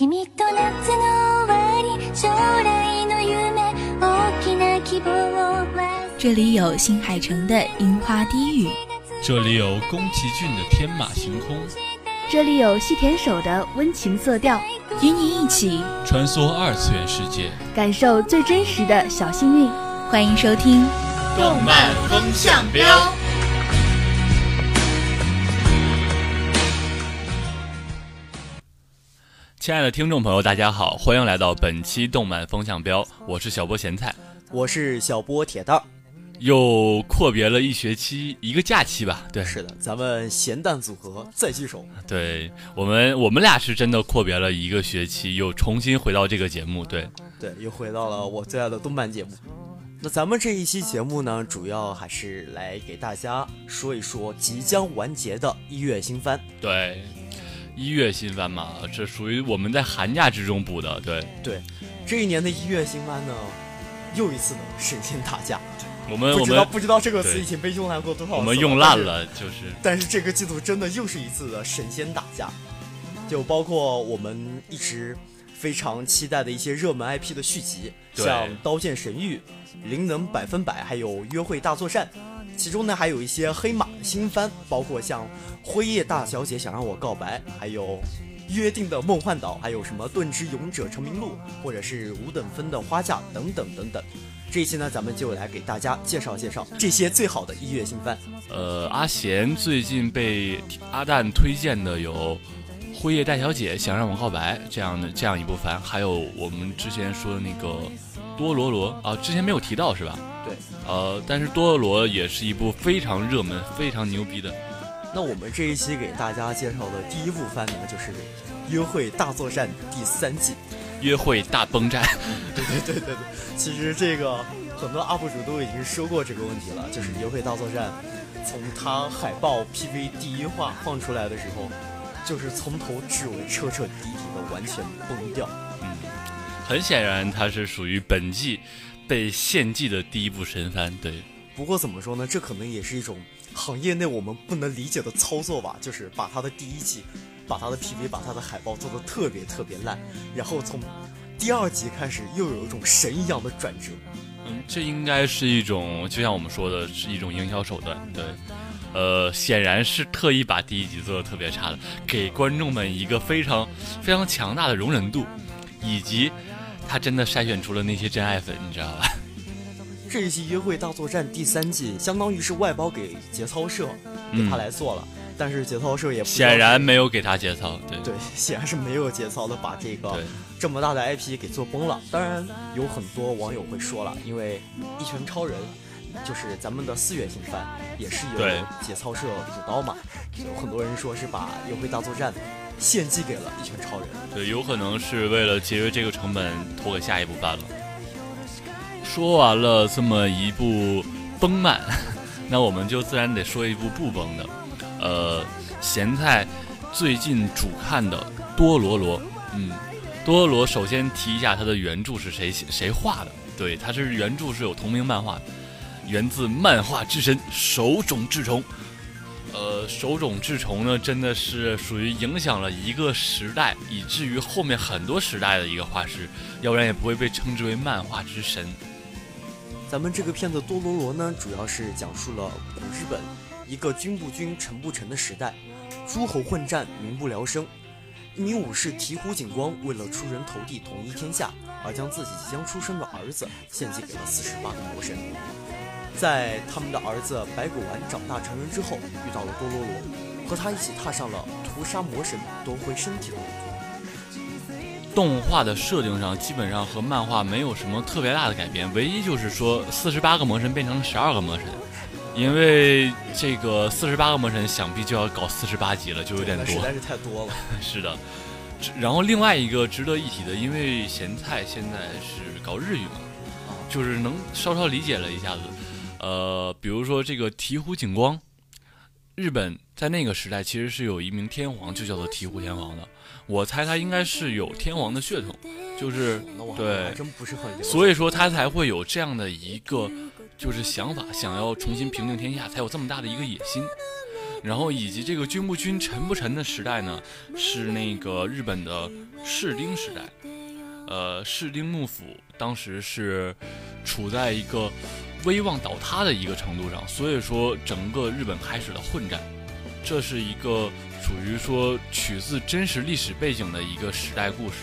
君と夏の終わり将来の夢大きな希望を这里有新海诚的樱花低语，这里有宫崎骏的天马行空，这里有细田守的温情色调，与你一起穿梭二次元世界，感受最真实的小幸运。欢迎收听《动漫风向标》。 亲爱的听众朋友，大家好，欢迎来到本期动漫风向标，我是小波咸菜，我是小波铁蛋儿，又阔别了一学期一个假期吧？对，是的，咱们咸蛋组合再聚首。对我们，我们俩是真的阔别了一个学期，又重新回到这个节目，对，对，又回到了我最爱的动漫节目。那咱们这一期节目呢，主要还是来给大家说一说即将完结的一月新番。对。一月新番嘛，这属于我们在寒假之中补的，对对。这一年的一月新番呢，又一次的神仙打架。我们不知道不知道这个词已经被用烂过多少次。我们用烂了，就是。但是这个季度真的又是一次的神仙打架，就包括我们一直非常期待的一些热门 IP 的续集，像《刀剑神域》、《灵能百分百》，还有《约会大作战》。其中呢，还有一些黑马的新番，包括像《辉夜大小姐想让我告白》，还有《约定的梦幻岛》，还有什么《盾之勇者成名录》，或者是五等分的花嫁等等等等。这一期呢，咱们就来给大家介绍介绍这些最好的一月新番。呃，阿贤最近被阿蛋推荐的有《辉夜大小姐想让我告白》这样的这样一部番，还有我们之前说的那个《多罗罗》啊，之前没有提到是吧？对，呃，但是多罗也是一部非常热门、非常牛逼的。那我们这一期给大家介绍的第一部番呢，就是《约会大作战》第三季，《约会大崩战》。对对对对对，其实这个很多 UP 主都已经说过这个问题了，就是《约会大作战》从它海报 PV 第一话放出来的时候，就是从头至尾彻彻底底的完全崩掉。嗯，很显然它是属于本季。被献祭的第一部神番，对。不过怎么说呢？这可能也是一种行业内我们不能理解的操作吧。就是把他的第一季，把他的 PV，把他的海报做的特别特别烂，然后从第二集开始又有一种神一样的转折。嗯，这应该是一种，就像我们说的，是一种营销手段。对，呃，显然是特意把第一集做的特别差的，给观众们一个非常非常强大的容忍度，以及。他真的筛选出了那些真爱粉，你知道吧？这一期《约会大作战》第三季，相当于是外包给节操社，给他来做了。但是节操社也显然没有给他节操，对对，显然是没有节操的，把这个这么大的 IP 给做崩了。当然，有很多网友会说了，因为《一拳超人》就是咱们的四月新番，也是由节操社主刀嘛，有很多人说是把《约会大作战》。献祭给了一群超人，对，有可能是为了节约这个成本，拖给下一部番了。说完了这么一部崩漫，那我们就自然得说一部不崩的。呃，咸菜最近主看的《多罗罗》，嗯，《多罗罗》首先提一下它的原著是谁写谁画的？对，它是原著是有同名漫画，源自漫画之神手冢治虫。呃，手冢治虫呢，真的是属于影响了一个时代，以至于后面很多时代的一个画师，要不然也不会被称之为漫画之神。咱们这个片子《多罗罗》呢，主要是讲述了古日本一个君不君、臣不臣的时代，诸侯混战，民不聊生。一名武士醍醐景光为了出人头地、统一天下，而将自己即将出生的儿子献祭给了四十八个魔神。在他们的儿子白骨丸长大成人之后，遇到了多罗罗，和他一起踏上了屠杀魔神、夺回身体的路途。动画的设定上基本上和漫画没有什么特别大的改变，唯一就是说四十八个魔神变成了十二个魔神，因为这个四十八个魔神想必就要搞四十八集了，就有点多，实在是太多了。是的，然后另外一个值得一提的，因为咸菜现在是搞日语嘛，就是能稍稍理解了一下子。呃，比如说这个醍醐景光，日本在那个时代其实是有一名天皇，就叫做醍醐天皇的。我猜他应该是有天皇的血统，就是对，真不是很。所以说他才会有这样的一个就是想法，想要重新平定天下，才有这么大的一个野心。然后以及这个君不君臣不臣的时代呢，是那个日本的室町时代，呃，室町幕府当时是处在一个威望倒塌的一个程度上，所以说整个日本开始了混战，这是一个属于说取自真实历史背景的一个时代故事，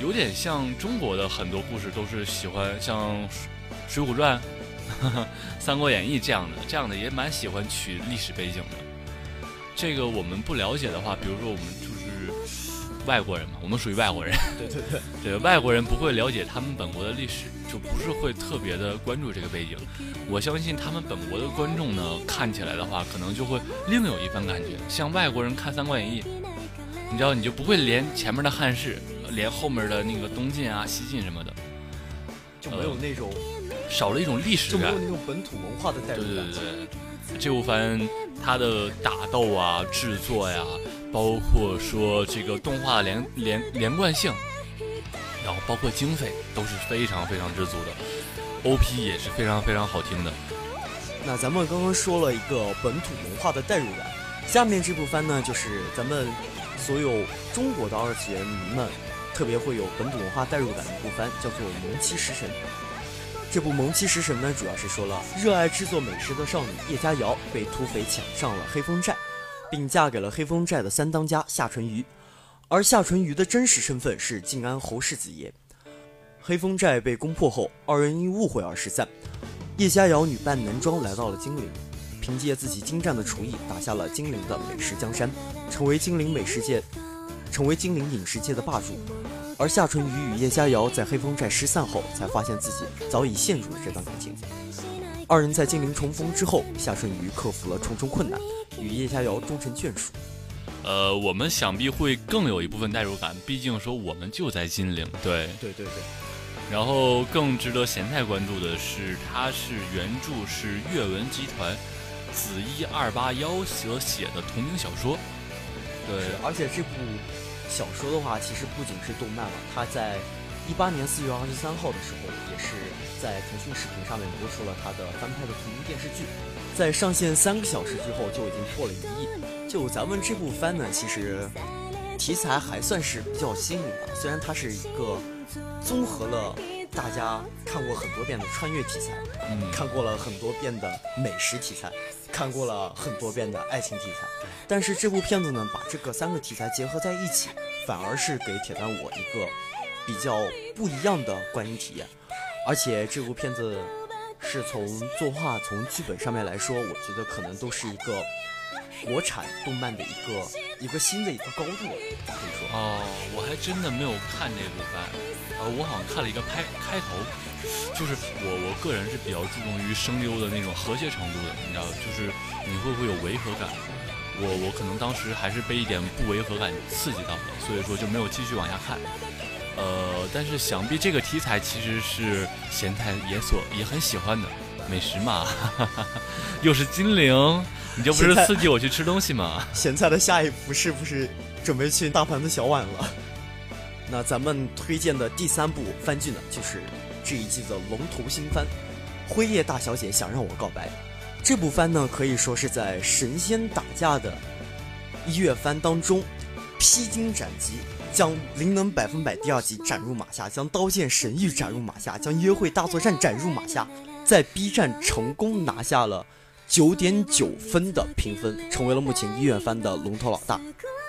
有点像中国的很多故事都是喜欢像《水浒传》。《三国演义》这样的，这样的也蛮喜欢取历史背景的。这个我们不了解的话，比如说我们外国人嘛，我们属于外国人。对 对对，对外国人不会了解他们本国的历史，就不是会特别的关注这个背景。我相信他们本国的观众呢，看起来的话，可能就会另有一番感觉。像外国人看《三国演义》，你知道，你就不会连前面的汉室，连后面的那个东晋啊、西晋什么的，就没有那种。少了一种历史感，就没有那种本土文化的代入感。对对对，这部番它的打斗啊、制作呀，包括说这个动画连连连贯性，然后包括经费都是非常非常之足的，OP 也是非常非常好听的。那咱们刚刚说了一个本土文化的代入感，下面这部番呢，就是咱们所有中国的二次元迷们特别会有本土文化代入感的一部番，叫做《萌妻食神》。这部《萌妻食神》呢，主要是说了热爱制作美食的少女叶佳瑶被土匪抢上了黑风寨，并嫁给了黑风寨的三当家夏淳于，而夏淳于的真实身份是靖安侯世子爷。黑风寨被攻破后，二人因误会而失散。叶佳瑶女扮男装来到了金陵，凭借自己精湛的厨艺打下了金陵的美食江山，成为金陵美食界，成为金陵饮食界的霸主。而夏淳于与叶佳瑶在黑风寨失散后，才发现自己早已陷入了这段感情。二人在金陵重逢之后，夏纯瑜克服了重重困难，与叶佳瑶终成眷属。呃，我们想必会更有一部分代入感，毕竟说我们就在金陵。对，对对对。然后更值得咸菜关注的是，它是原著是阅文集团紫一二八幺所写的同名小说。对，而且这部。小说的话，其实不仅是动漫了，它在一八年四月二十三号的时候，也是在腾讯视频上面播出了他的翻拍的同名电视剧，在上线三个小时之后就已经破了一亿。就咱们这部番呢，其实题材还算是比较新颖吧，虽然它是一个综合了大家看过很多遍的穿越题材，嗯，看过了很多遍的美食题材。看过了很多遍的爱情题材，但是这部片子呢，把这个三个题材结合在一起，反而是给铁蛋我一个比较不一样的观影体验。而且这部片子是从作画、从剧本上面来说，我觉得可能都是一个国产动漫的一个一个新的一个高度。可以说哦，我还真的没有看这部番，呃，我好像看了一个拍开头。就是我我个人是比较注重于声优的那种和谐程度的，你知道，就是你会不会有违和感？我我可能当时还是被一点不违和感刺激到了，所以说就没有继续往下看。呃，但是想必这个题材其实是咸菜也所也很喜欢的美食嘛，又是金陵，你就不是刺激我去吃东西吗？咸菜的下一步是不是准备去大盘子小碗了？那咱们推荐的第三部番剧呢，就是。这一季的龙头新番《辉夜大小姐想让我告白》，这部番呢可以说是在神仙打架的一月番当中披荆斩棘，将《灵能百分百》第二集斩入马下，将《刀剑神域》斩入马下，将《约会大作战》斩入马下，在 B 站成功拿下了九点九分的评分，成为了目前一月番的龙头老大。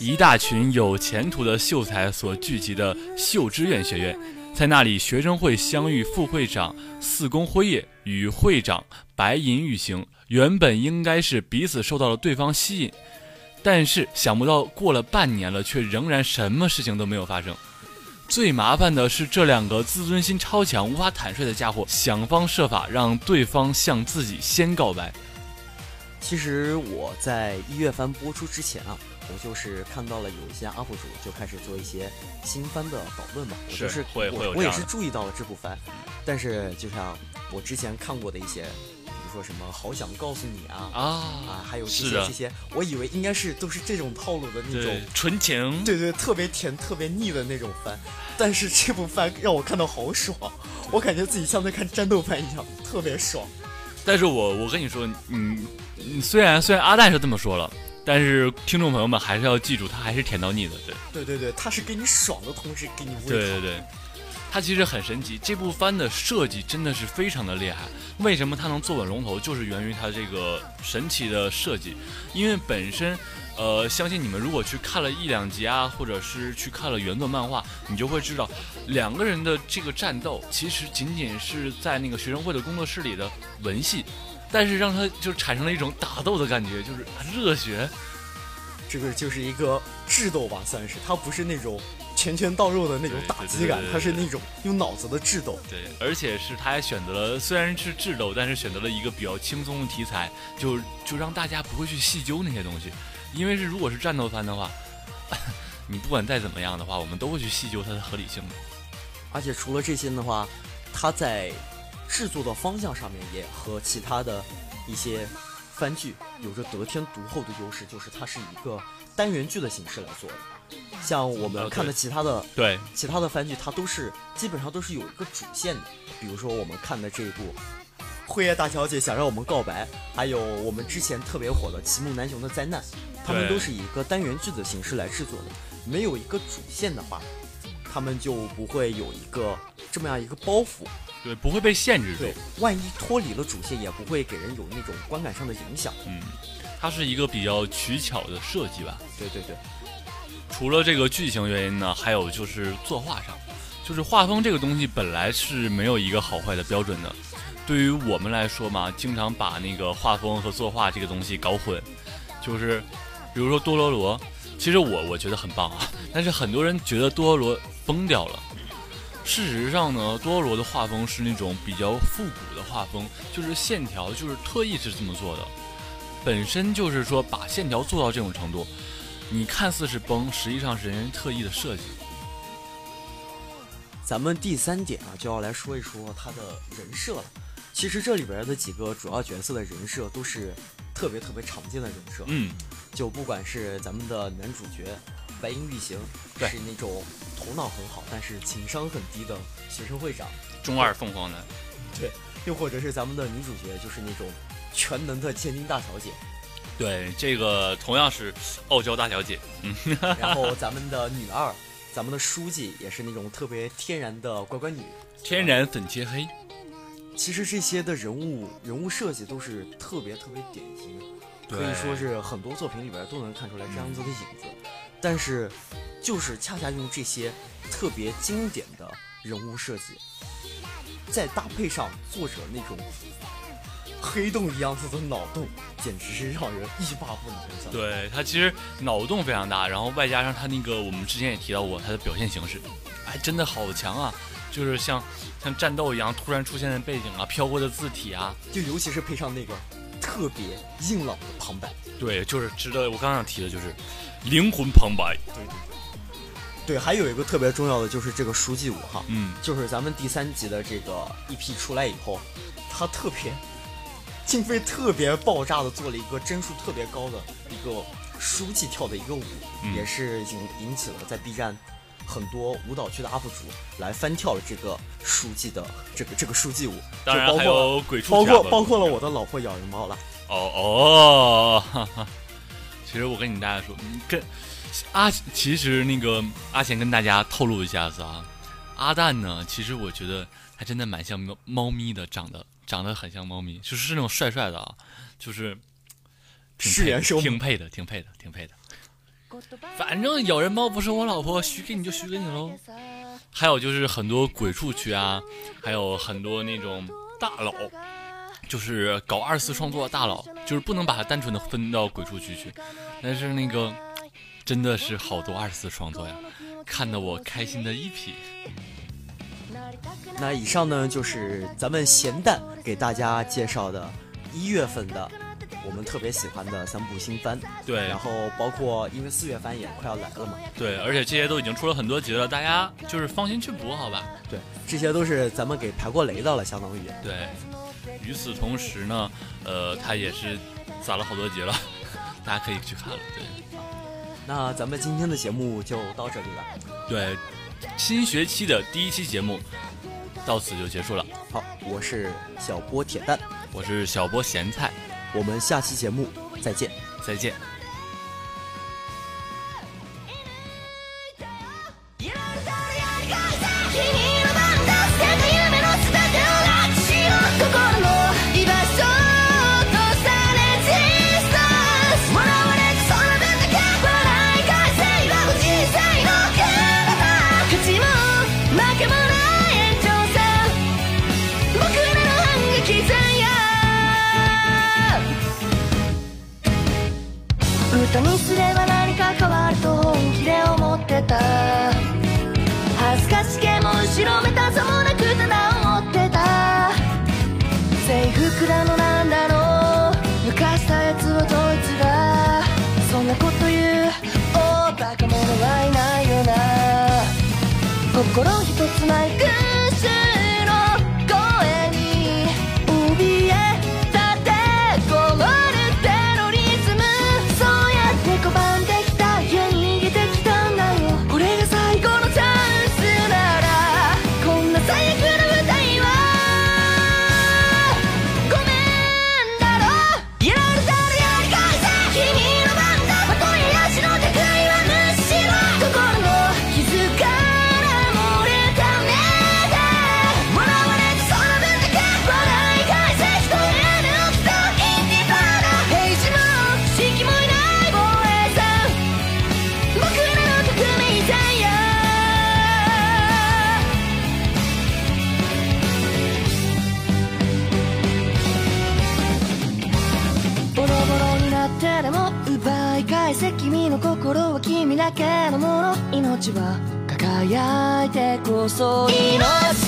一大群有前途的秀才所聚集的秀之院学院。在那里，学生会相遇副会长四宫辉夜与会长白银玉行，原本应该是彼此受到了对方吸引，但是想不到过了半年了，却仍然什么事情都没有发生。最麻烦的是，这两个自尊心超强、无法坦率的家伙，想方设法让对方向自己先告白。其实我在一月番播出之前啊。我就是看到了有一些 UP 主就开始做一些新番的讨论嘛，我就是我我也是注意到了这部番，但是就像我之前看过的一些，说什么好想告诉你啊啊啊，还有这些这些，我以为应该是都是这种套路的那种纯情，对对，特别甜特别腻的那种番，但是这部番让我看到好爽，我感觉自己像在看战斗番一样，特别爽。但是我我跟你说，嗯。嗯虽然虽然阿蛋是这么说了，但是听众朋友们还是要记住，他还是甜到腻的，对。对对对，它是给你爽的同时给你胃疼。对对对，它其实很神奇，这部番的设计真的是非常的厉害。为什么它能坐稳龙头，就是源于它这个神奇的设计。因为本身，呃，相信你们如果去看了一两集啊，或者是去看了原作漫画，你就会知道，两个人的这个战斗其实仅仅是在那个学生会的工作室里的文戏，但是让他就产生了一种打斗的感觉，就是热血。这个就是一个智斗吧，算是它不是那种拳拳到肉的那种打击感对对，对它是那种用脑子的智斗。对，而且是他还选择了，虽然是智斗，但是选择了一个比较轻松的题材，就就让大家不会去细究那些东西，因为是如果是战斗番的话，你不管再怎么样的话，我们都会去细究它的合理性的。而且除了这些的话，它在制作的方向上面也和其他的一些番剧有着得天独厚的优势，就是它是一个单元剧的形式来做的。像我们呃看的其他的、对，其他的番剧，它都是基本上都是有一个主线的。比如说我们看的这一部《辉夜大小姐想让我们告白》，还有我们之前特别火的《齐木楠雄的灾难》，他们都是以一个单元剧的形式来制作的。没有一个主线的话，他们就不会有一个这么样一个包袱。对，不会被限制住对。，万一脱离了主线，也不会给人有那种观感上的影响。嗯，它是一个比较取巧的设计吧。对对对，除了这个剧情原因呢，还有就是作画上，就是画风这个东西本来是没有一个好坏的标准的。对于我们来说嘛，经常把那个画风和作画这个东西搞混，就是比如说多罗罗，其实我我觉得很棒啊，但是很多人觉得多罗罗崩掉了。事实上呢，多罗罗的画风是那种比较复古的画风，就是线条就是特意是这么做的，本身就是说把线条做到这种程度，你看似是崩，实际上是人家特意的设计。咱们第三点啊，就要来说一说他的人设了。其实这里边的几个主要角色的人设都是特别特别常见的人设，嗯，就不管是咱们的男主角白银玉行，对。是那种头脑很好但是情商很低的学生会长，中二凤凰男，对，又或者是咱们的女主角就是那种全能的千金大小姐，对，这个同样是傲娇大小姐。嗯 然后咱们的女二，咱们的书记也是那种特别天然的乖乖女。天然粉切黑。其实这些的人物人物设计都是特别特别典型的，可以说是很多作品里边都能看出来这样子的影子。但是，就是恰恰用这些特别经典的人物设计，再搭配上作者那种黑洞一样子的脑洞，简直是让人欲罢不能。想对他其实脑洞非常大，然后外加上他那个我们之前也提到过他的表现形式，哎，真的好强啊！就是像像战斗一样突然出现的背景啊，飘过的字体啊，就尤其是配上那个特别硬朗的旁白，对，就是值得我刚想提的就是灵魂旁白。对对对，还有一个特别重要的就是这个书记舞哈，嗯，就是咱们第三集的这个 EP 出来以后，他特别经费特别爆炸的做了一个帧数特别高的一个书记跳的一个舞，嗯也是引引起了在 B 站很多舞蹈区的 UP 主来翻跳了这个书记的这个这个书记舞，当然还有鬼畜包括包括了我的老婆咬人猫了。哦哦，哈哈。其实我跟你大家说，嗯跟阿其实那个阿贤跟大家透露一下子啊，阿蛋呢，其实我觉得还真的蛮像猫猫咪的，长得长得很像猫咪，就是那种帅帅的啊，就是挺配是挺配的，挺配的，挺配的。反正咬人猫不是我老婆，许给你就许给你喽。还有就是很多鬼畜区啊，还有很多那种大佬，就是搞二次创作的大佬，就是不能把它单纯的分到鬼畜区去。但是那个真的是好多二次创作呀，看得我开心的一批。那以上呢就是咱们咸蛋给大家介绍的一月份的我们特别喜欢的三部新番，对然后包括因为四月番也快要来了嘛，对，而且这些都已经出了很多集了，大家就是放心去补，好吧？对，这些都是咱们给排过雷的了，相当于。对，与此同时呢，呃，他也是攒了好多集了，大家可以去看了。对。那咱们今天的节目就到这里了。对，新学期的第一期节目到此就结束了。好，我是小波铁蛋，我是小波咸菜，我我们下期节目再见。再见。遊びます。